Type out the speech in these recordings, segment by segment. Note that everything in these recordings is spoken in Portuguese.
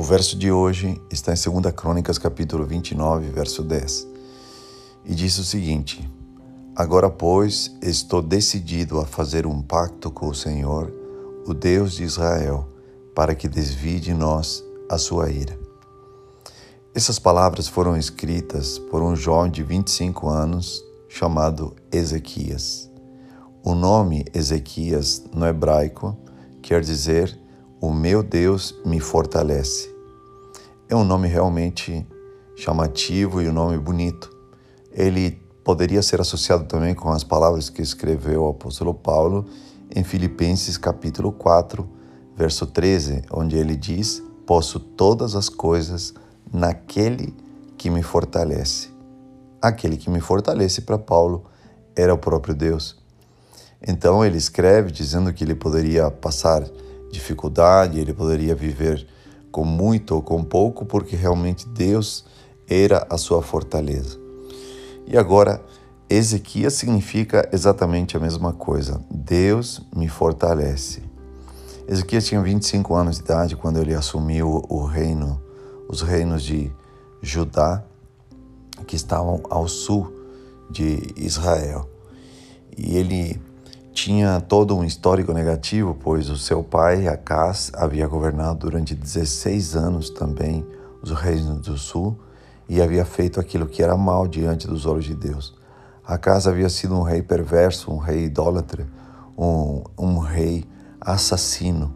O verso de hoje está em 2 Crônicas, capítulo 29, verso 10. E diz o seguinte: Agora, pois, estou decidido a fazer um pacto com o Senhor, o Deus de Israel, para que desvie de nós a sua ira. Essas palavras foram escritas por um jovem de 25 anos chamado Ezequias. O nome Ezequias no hebraico quer dizer o meu Deus me fortalece. É um nome realmente chamativo e um nome bonito. Ele poderia ser associado também com as palavras que escreveu o apóstolo Paulo em Filipenses capítulo 4, verso 13, onde ele diz: "Posso todas as coisas naquele que me fortalece". Aquele que me fortalece para Paulo era o próprio Deus. Então ele escreve dizendo que ele poderia passar dificuldade, ele poderia viver com muito ou com pouco, porque realmente Deus era a sua fortaleza. E agora, Ezequias significa exatamente a mesma coisa. Deus me fortalece. Ezequias tinha 25 anos de idade quando ele assumiu o reino, os reinos de Judá, que estavam ao sul de Israel. E ele tinha todo um histórico negativo, pois o seu pai, Acaz, havia governado durante 16 anos também os reinos do sul e havia feito aquilo que era mal diante dos olhos de Deus. Acaz havia sido um rei perverso, um rei idólatra, um, um rei assassino,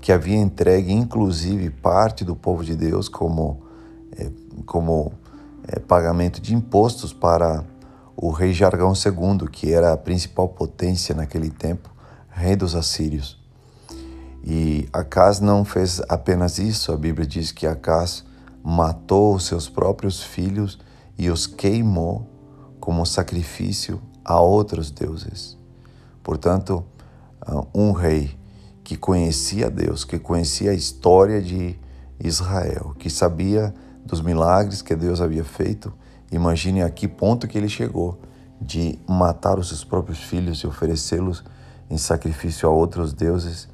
que havia entregue inclusive parte do povo de Deus como, eh, como é, pagamento de impostos para o rei Jargão II, que era a principal potência naquele tempo, rei dos assírios. E Acas não fez apenas isso, a Bíblia diz que Acas matou os seus próprios filhos e os queimou como sacrifício a outros deuses. Portanto, um rei que conhecia Deus, que conhecia a história de Israel, que sabia dos milagres que Deus havia feito, Imagine a que ponto que ele chegou de matar os seus próprios filhos e oferecê-los em sacrifício a outros deuses.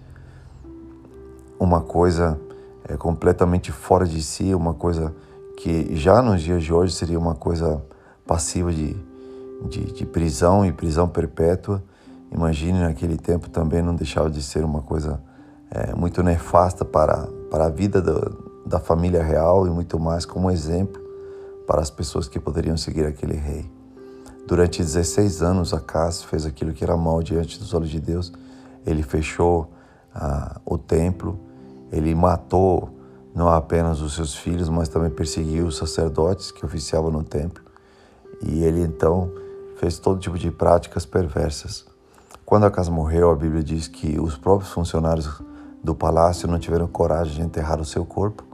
Uma coisa é, completamente fora de si, uma coisa que já nos dias de hoje seria uma coisa passiva de, de, de prisão e prisão perpétua. Imagine naquele tempo também não deixava de ser uma coisa é, muito nefasta para, para a vida do, da família real e muito mais como exemplo para as pessoas que poderiam seguir aquele rei. Durante 16 anos, Acas fez aquilo que era mal diante dos olhos de Deus. Ele fechou ah, o templo, ele matou não apenas os seus filhos, mas também perseguiu os sacerdotes que oficiavam no templo. E ele então fez todo tipo de práticas perversas. Quando Acas morreu, a Bíblia diz que os próprios funcionários do palácio não tiveram coragem de enterrar o seu corpo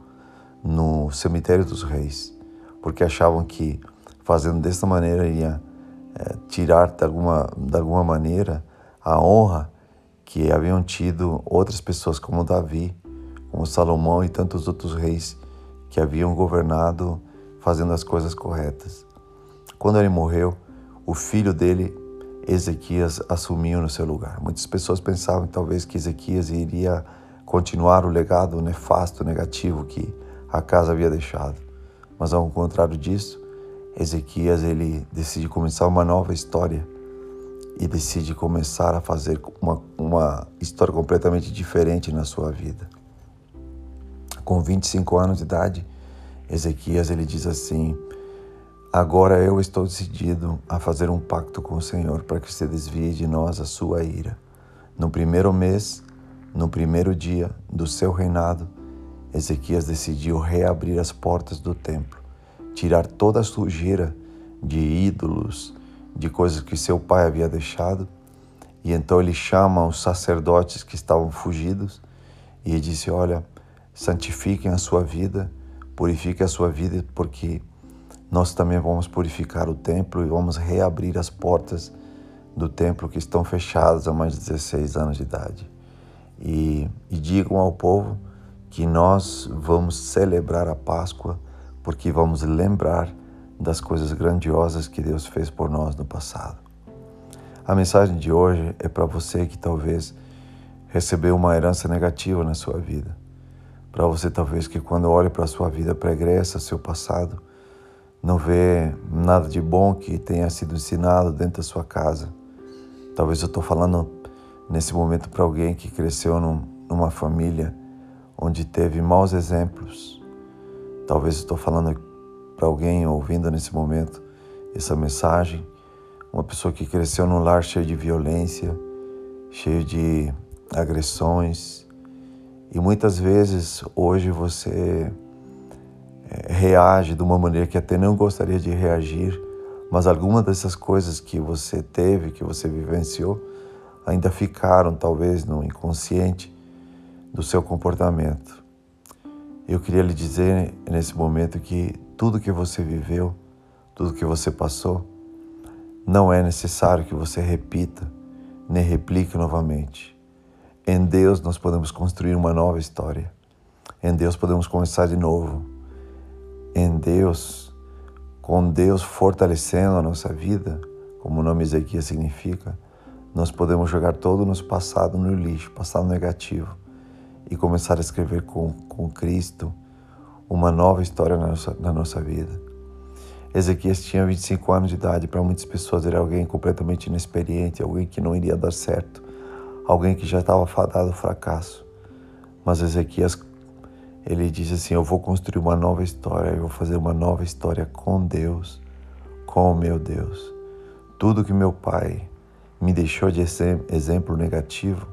no cemitério dos reis porque achavam que fazendo dessa maneira ia é, tirar de alguma, de alguma maneira a honra que haviam tido outras pessoas como Davi, como Salomão e tantos outros reis que haviam governado fazendo as coisas corretas. Quando ele morreu, o filho dele, Ezequias, assumiu no seu lugar. Muitas pessoas pensavam talvez que Ezequias iria continuar o legado nefasto, negativo que a casa havia deixado. Mas ao contrário disso, Ezequias ele decide começar uma nova história e decide começar a fazer uma, uma história completamente diferente na sua vida. Com 25 anos de idade, Ezequias ele diz assim: Agora eu estou decidido a fazer um pacto com o Senhor para que se desvie de nós a sua ira. No primeiro mês, no primeiro dia do seu reinado, Ezequias decidiu reabrir as portas do templo, tirar toda a sujeira de ídolos, de coisas que seu pai havia deixado. E então ele chama os sacerdotes que estavam fugidos e disse: Olha, santifiquem a sua vida, purifiquem a sua vida, porque nós também vamos purificar o templo e vamos reabrir as portas do templo que estão fechadas há mais de 16 anos de idade. E, e digam ao povo que nós vamos celebrar a Páscoa porque vamos lembrar das coisas grandiosas que Deus fez por nós no passado. A mensagem de hoje é para você que talvez recebeu uma herança negativa na sua vida. Para você, talvez, que quando olha para a sua vida pregressa, seu passado, não vê nada de bom que tenha sido ensinado dentro da sua casa. Talvez eu estou falando nesse momento para alguém que cresceu num, numa família onde teve maus exemplos. Talvez estou falando para alguém ouvindo nesse momento essa mensagem, uma pessoa que cresceu num lar cheio de violência, cheio de agressões, e muitas vezes hoje você eh, reage de uma maneira que até não gostaria de reagir, mas algumas dessas coisas que você teve, que você vivenciou, ainda ficaram talvez no inconsciente do seu comportamento. Eu queria lhe dizer nesse momento que tudo que você viveu, tudo que você passou, não é necessário que você repita nem replique novamente. Em Deus nós podemos construir uma nova história. Em Deus podemos começar de novo. Em Deus, com Deus fortalecendo a nossa vida, como o nome Ezequias significa, nós podemos jogar todo o nosso passado no lixo, passado negativo, e começar a escrever com, com Cristo uma nova história na nossa, na nossa vida. Ezequias tinha 25 anos de idade, para muitas pessoas era alguém completamente inexperiente, alguém que não iria dar certo alguém que já estava fadado ao fracasso. Mas Ezequias, ele diz assim: Eu vou construir uma nova história, eu vou fazer uma nova história com Deus, com o meu Deus. Tudo que meu pai me deixou de exemplo negativo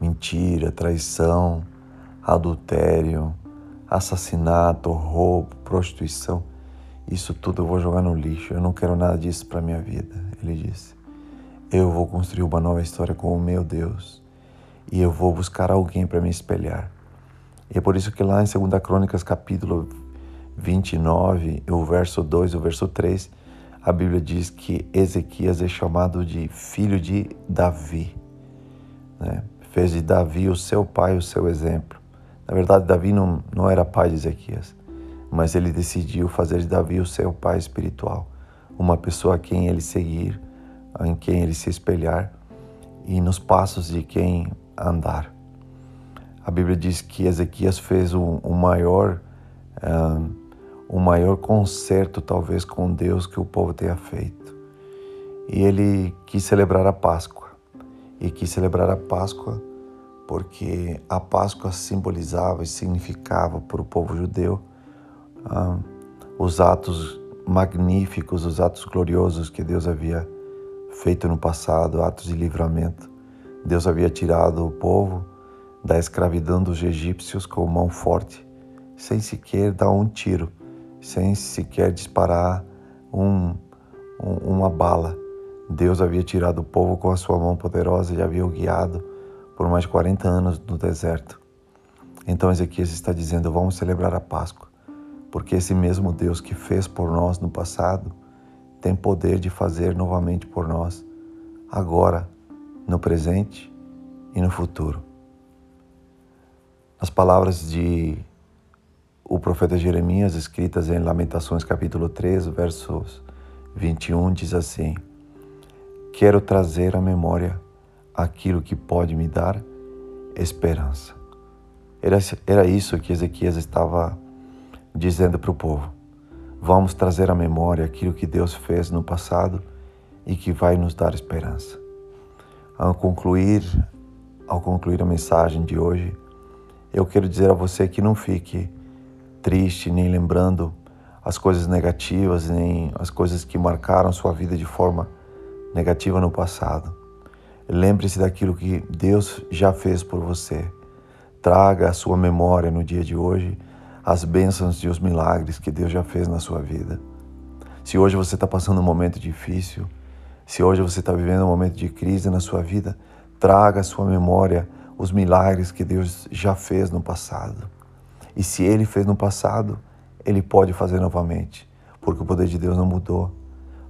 mentira, traição, adultério, assassinato, roubo, prostituição isso tudo eu vou jogar no lixo. Eu não quero nada disso para minha vida, ele disse. Eu vou construir uma nova história com o meu Deus e eu vou buscar alguém para me espelhar. E é por isso que lá em 2 Crônicas, capítulo 29, o verso 2 e o verso 3, a Bíblia diz que Ezequias é chamado de filho de Davi. Né? Fez de Davi o seu pai, o seu exemplo. Na verdade, Davi não, não era pai de Ezequias, mas ele decidiu fazer de Davi o seu pai espiritual, uma pessoa a quem ele seguir em quem ele se espelhar e nos passos de quem andar. A Bíblia diz que Ezequias fez um maior um, um maior concerto talvez com Deus que o povo tenha feito. E ele quis celebrar a Páscoa. E quis celebrar a Páscoa porque a Páscoa simbolizava e significava para o povo judeu um, os atos magníficos, os atos gloriosos que Deus havia feito no passado, atos de livramento. Deus havia tirado o povo da escravidão dos egípcios com mão forte, sem sequer dar um tiro, sem sequer disparar um, um, uma bala. Deus havia tirado o povo com a sua mão poderosa e havia o guiado por mais de 40 anos no deserto. Então Ezequias está dizendo: vamos celebrar a Páscoa, porque esse mesmo Deus que fez por nós no passado, tem poder de fazer novamente por nós, agora, no presente e no futuro. As palavras de o profeta Jeremias, escritas em Lamentações capítulo 3, versos 21, diz assim: Quero trazer à memória aquilo que pode me dar esperança. Era, era isso que Ezequias estava dizendo para o povo. Vamos trazer à memória aquilo que Deus fez no passado e que vai nos dar esperança. Ao concluir, ao concluir a mensagem de hoje, eu quero dizer a você que não fique triste nem lembrando as coisas negativas, nem as coisas que marcaram sua vida de forma negativa no passado. Lembre-se daquilo que Deus já fez por você. Traga a sua memória no dia de hoje as bênçãos e os milagres que Deus já fez na sua vida. Se hoje você está passando um momento difícil, se hoje você está vivendo um momento de crise na sua vida, traga à sua memória os milagres que Deus já fez no passado. E se Ele fez no passado, Ele pode fazer novamente, porque o poder de Deus não mudou.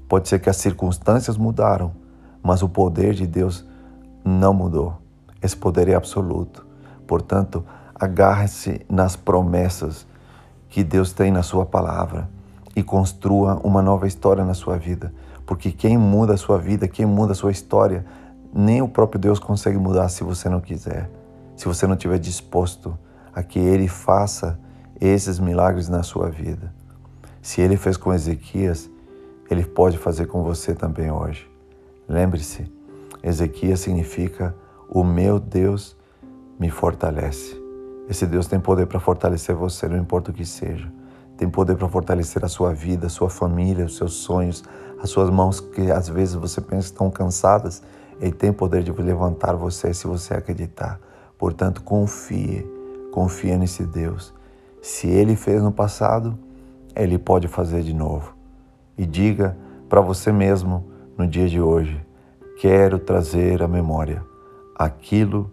Pode ser que as circunstâncias mudaram, mas o poder de Deus não mudou. Esse poder é absoluto. Portanto, agarre-se nas promessas que Deus tem na Sua palavra e construa uma nova história na sua vida. Porque quem muda a sua vida, quem muda a sua história, nem o próprio Deus consegue mudar se você não quiser, se você não estiver disposto a que Ele faça esses milagres na sua vida. Se Ele fez com Ezequias, Ele pode fazer com você também hoje. Lembre-se, Ezequias significa o meu Deus me fortalece. Esse Deus tem poder para fortalecer você, não importa o que seja. Tem poder para fortalecer a sua vida, a sua família, os seus sonhos, as suas mãos que às vezes você pensa que estão cansadas. Ele tem poder de levantar você se você acreditar. Portanto, confie, confie nesse Deus. Se Ele fez no passado, Ele pode fazer de novo. E diga para você mesmo no dia de hoje: quero trazer à memória aquilo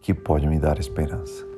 que pode me dar esperança.